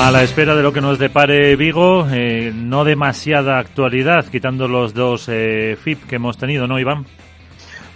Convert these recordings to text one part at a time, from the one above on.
A la espera de lo que nos depare Vigo, eh, no demasiada actualidad, quitando los dos eh, FIP que hemos tenido, ¿no, Iván?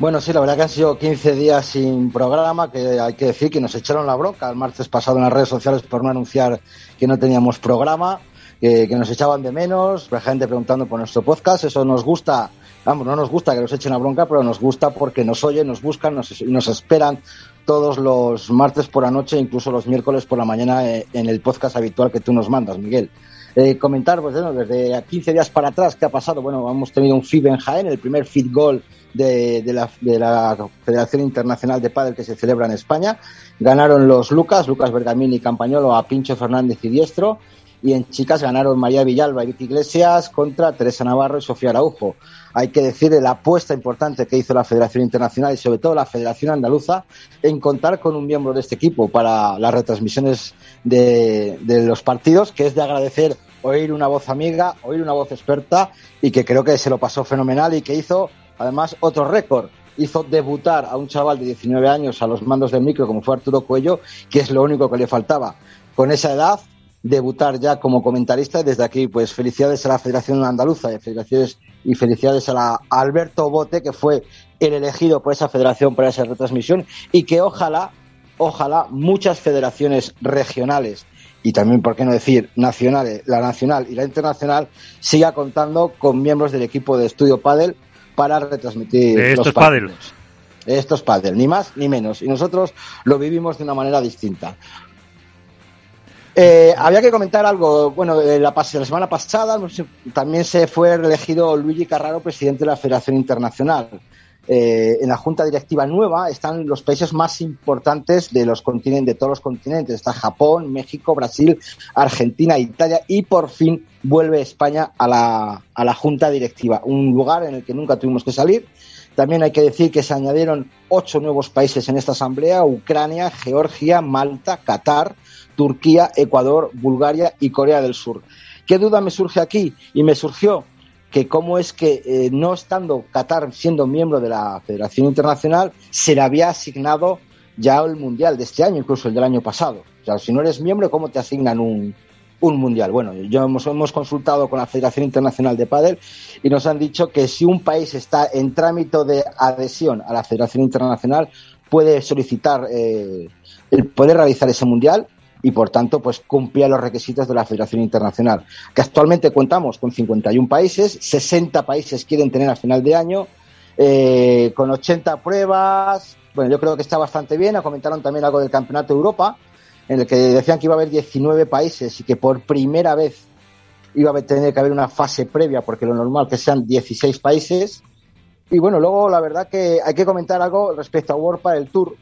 Bueno, sí, la verdad que han sido 15 días sin programa, que hay que decir que nos echaron la bronca el martes pasado en las redes sociales por no anunciar que no teníamos programa, que, nos echaban de menos, la gente preguntando por nuestro podcast, eso nos gusta, vamos, no nos gusta que nos echen la bronca, pero nos gusta porque nos oyen, nos buscan nos, nos esperan todos los martes por la noche, incluso los miércoles por la mañana eh, en el podcast habitual que tú nos mandas, Miguel. Eh, comentar, pues bueno, desde 15 días para atrás, ¿qué ha pasado? Bueno, hemos tenido un FIB en Jaén, el primer FIT Goal de, la, de, la, Federación Internacional de Padel que se celebra en España. Ganaron los Lucas, Lucas Bergamini y Campañolo a Pincho Fernández y Diestro. Y en chicas ganaron María Villalba y Vicky Iglesias contra Teresa Navarro y Sofía Araujo hay que decir de la apuesta importante que hizo la Federación Internacional y sobre todo la Federación Andaluza en contar con un miembro de este equipo para las retransmisiones de, los partidos, que es de agradecer oír una voz amiga, oír una voz experta y que creo que se lo pasó fenomenal y que hizo además otro récord. Hizo debutar a un chaval de 19 años a los mandos del micro como fue Arturo Cuello, que es lo único que le faltaba. Con esa edad debutar ya como comentarista y desde aquí pues felicidades a la Federación Andaluza y felicidades, y felicidades a, la, Alberto Bote que fue el elegido por esa federación para esa retransmisión y que ojalá, ojalá muchas federaciones regionales y también, por qué no decir, nacionales, la nacional y la internacional, siga contando con miembros del equipo de Estudio Padel para retransmitir de estos Padel. Estos Padel, ni más ni menos. Y nosotros lo vivimos de una manera distinta. Eh, había que comentar algo. Bueno, la, la, semana pasada también se fue elegido Luigi Carraro presidente de la Federación Internacional. Eh, en la junta directiva nueva están los países más importantes de los continentes, de todos los continentes. Está Japón, México, Brasil, Argentina, Italia y por fin vuelve España a la, a la junta directiva. Un lugar en el que nunca tuvimos que salir. También hay que decir que se añadieron ocho nuevos países en esta asamblea: Ucrania, Georgia, Malta, Qatar, Turquía, Ecuador, Bulgaria y Corea del Sur. ¿Qué duda me surge aquí? Y me surgió que cómo es que eh, no estando Qatar siendo miembro de la Federación Internacional, se le había asignado ya el Mundial de este año, incluso el del año pasado. O si no eres miembro, ¿cómo te asignan un, Mundial? Bueno, yo hemos, hemos, consultado con la Federación Internacional de Padel y nos han dicho que si un país está en trámite de adhesión a la Federación Internacional, puede solicitar eh, el poder realizar ese Mundial y por tanto pues cumplía los requisitos de la Federación Internacional. Que actualmente contamos con 51 países, 60 países quieren tener a final de año, eh, con 80 pruebas. Bueno, yo creo que está bastante bien. Comentaron también algo del Campeonato de Europa, en el que decían que iba a haber 19 países y que por primera vez iba a tener que haber una fase previa, porque lo normal que sean 16 países. Y bueno, luego la verdad que hay que comentar algo respecto a World el Tour,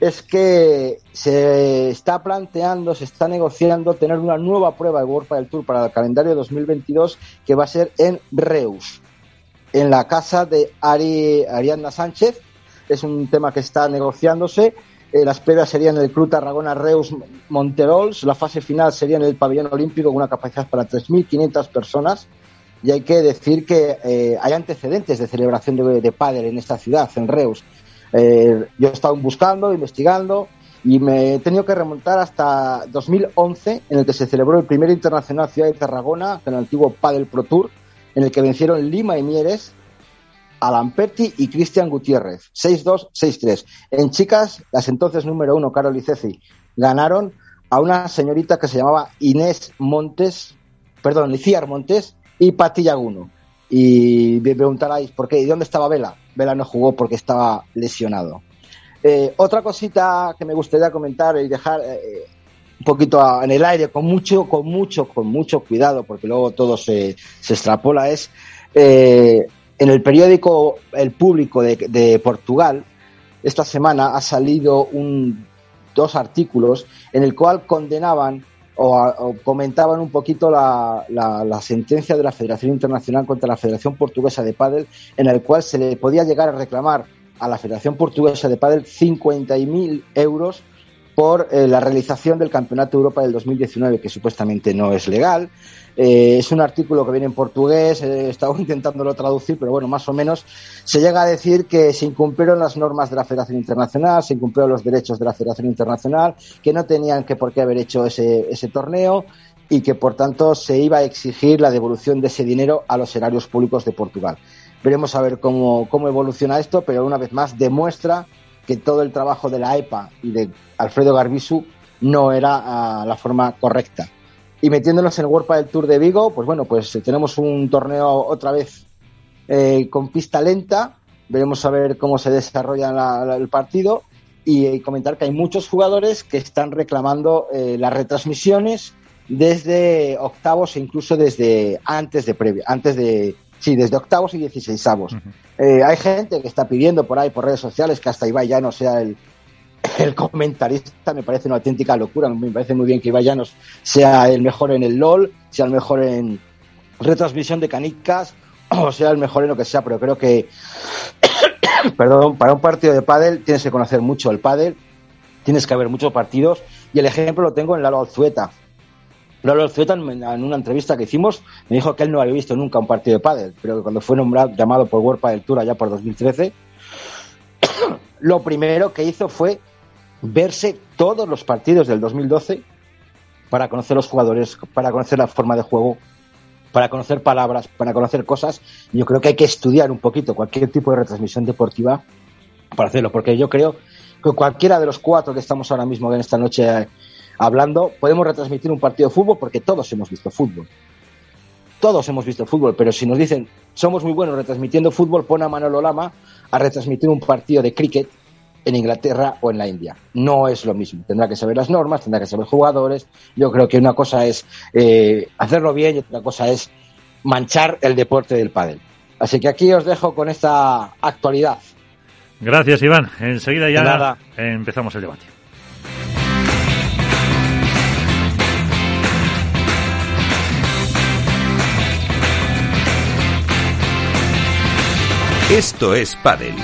es que se está planteando, se está negociando tener una nueva prueba de World del Tour para el calendario 2022 que va a ser en Reus, en la casa de Ari, Ariadna Sánchez. Es un tema que está negociándose. Eh, las pruebas serían en el Club Tarragona Reus Monterols. La fase final sería en el pabellón olímpico con una capacidad para 3.500 personas. Y hay que decir que eh, hay antecedentes de celebración de, de pádel en esta ciudad, en Reus. Eh, yo he estado buscando, investigando y me he tenido que remontar hasta 2011, en el que se celebró el primer internacional Ciudad de Tarragona, en el antiguo Padel Pro Tour, en el que vencieron Lima y Mieres, Alan Perti y Cristian Gutiérrez, 6-2, 6-3. En chicas, las entonces número uno, Carol y Ceci, ganaron a una señorita que se llamaba Inés Montes, perdón, Liciar Montes y Pati Yaguno. Y me preguntaráis, ¿por qué? ¿Y dónde estaba Vela? Vela no jugó porque estaba lesionado. Eh, otra cosita que me gustaría comentar y dejar eh, un poquito en el aire, con mucho, con mucho, con mucho cuidado, porque luego todo se, se extrapola, es eh, en el periódico El Público de, Portugal, esta semana ha salido un, dos artículos en el cual condenaban o, comentaban un poquito la, la, sentencia de la Federación Internacional contra la Federación Portuguesa de Padel, en el cual se le podía llegar a reclamar a la Federación Portuguesa de Padel 50.000 euros por eh, la realización del Campeonato de Europa del 2019, que supuestamente no es legal. Eh, es un artículo que viene en portugués, he estado intentándolo traducir, pero bueno, más o menos se llega a decir que se incumplieron las normas de la Federación Internacional, se incumplieron los derechos de la Federación Internacional, que no tenían que por qué haber hecho ese, torneo y que por tanto se iba a exigir la devolución de ese dinero a los erarios públicos de Portugal. Veremos a ver cómo evoluciona esto, pero una vez más demuestra que todo el trabajo de la EPA y de Alfredo Garbisu no era la forma correcta. Y metiéndonos en el World del Tour de Vigo, pues bueno, pues eh, tenemos un torneo otra vez eh, con pista lenta. Veremos a ver cómo se desarrolla el partido y, comentar que hay muchos jugadores que están reclamando eh, las retransmisiones desde octavos e incluso desde antes de previa, antes de, Sí, desde octavos y dieciséisavos. Eh, hay gente que está pidiendo por ahí, por redes sociales, que hasta Ibai ya no sea el, el comentarista. Me parece una auténtica locura. Me parece muy bien que Ibai Llanos sea el mejor en el LOL, sea el mejor en retransmisión de canicas, o sea el mejor en lo que sea, pero creo que, perdón, para un partido de pádel tienes que conocer mucho el pádel, tienes que haber muchos partidos, y el ejemplo lo tengo en Lalo Alzueta Lolo Alzueta, en una entrevista que hicimos, me dijo que él no había visto nunca un partido de pádel, pero cuando fue nombrado, llamado por World Padel Tour allá por 2013, lo primero que hizo fue verse todos los partidos del 2012 para conocer los jugadores, para conocer la forma de juego, para conocer palabras, para conocer cosas. Yo creo que hay que estudiar un poquito cualquier tipo de retransmisión deportiva para hacerlo, porque yo creo que cualquiera de los cuatro que estamos ahora mismo en esta noche hablando, podemos retransmitir un partido de fútbol porque todos hemos visto fútbol. Todos hemos visto fútbol, pero si nos dicen somos muy buenos retransmitiendo fútbol, pon a Manolo Lama a retransmitir un partido de cricket en Inglaterra o en la India. No es lo mismo. Tendrá que saber las normas, tendrá que saber jugadores. Yo creo que una cosa es eh, hacerlo bien y otra cosa es manchar el deporte del pádel. Así que aquí os dejo con esta actualidad. Gracias, Iván. Enseguida ya empezamos el debate. Esto es Padel.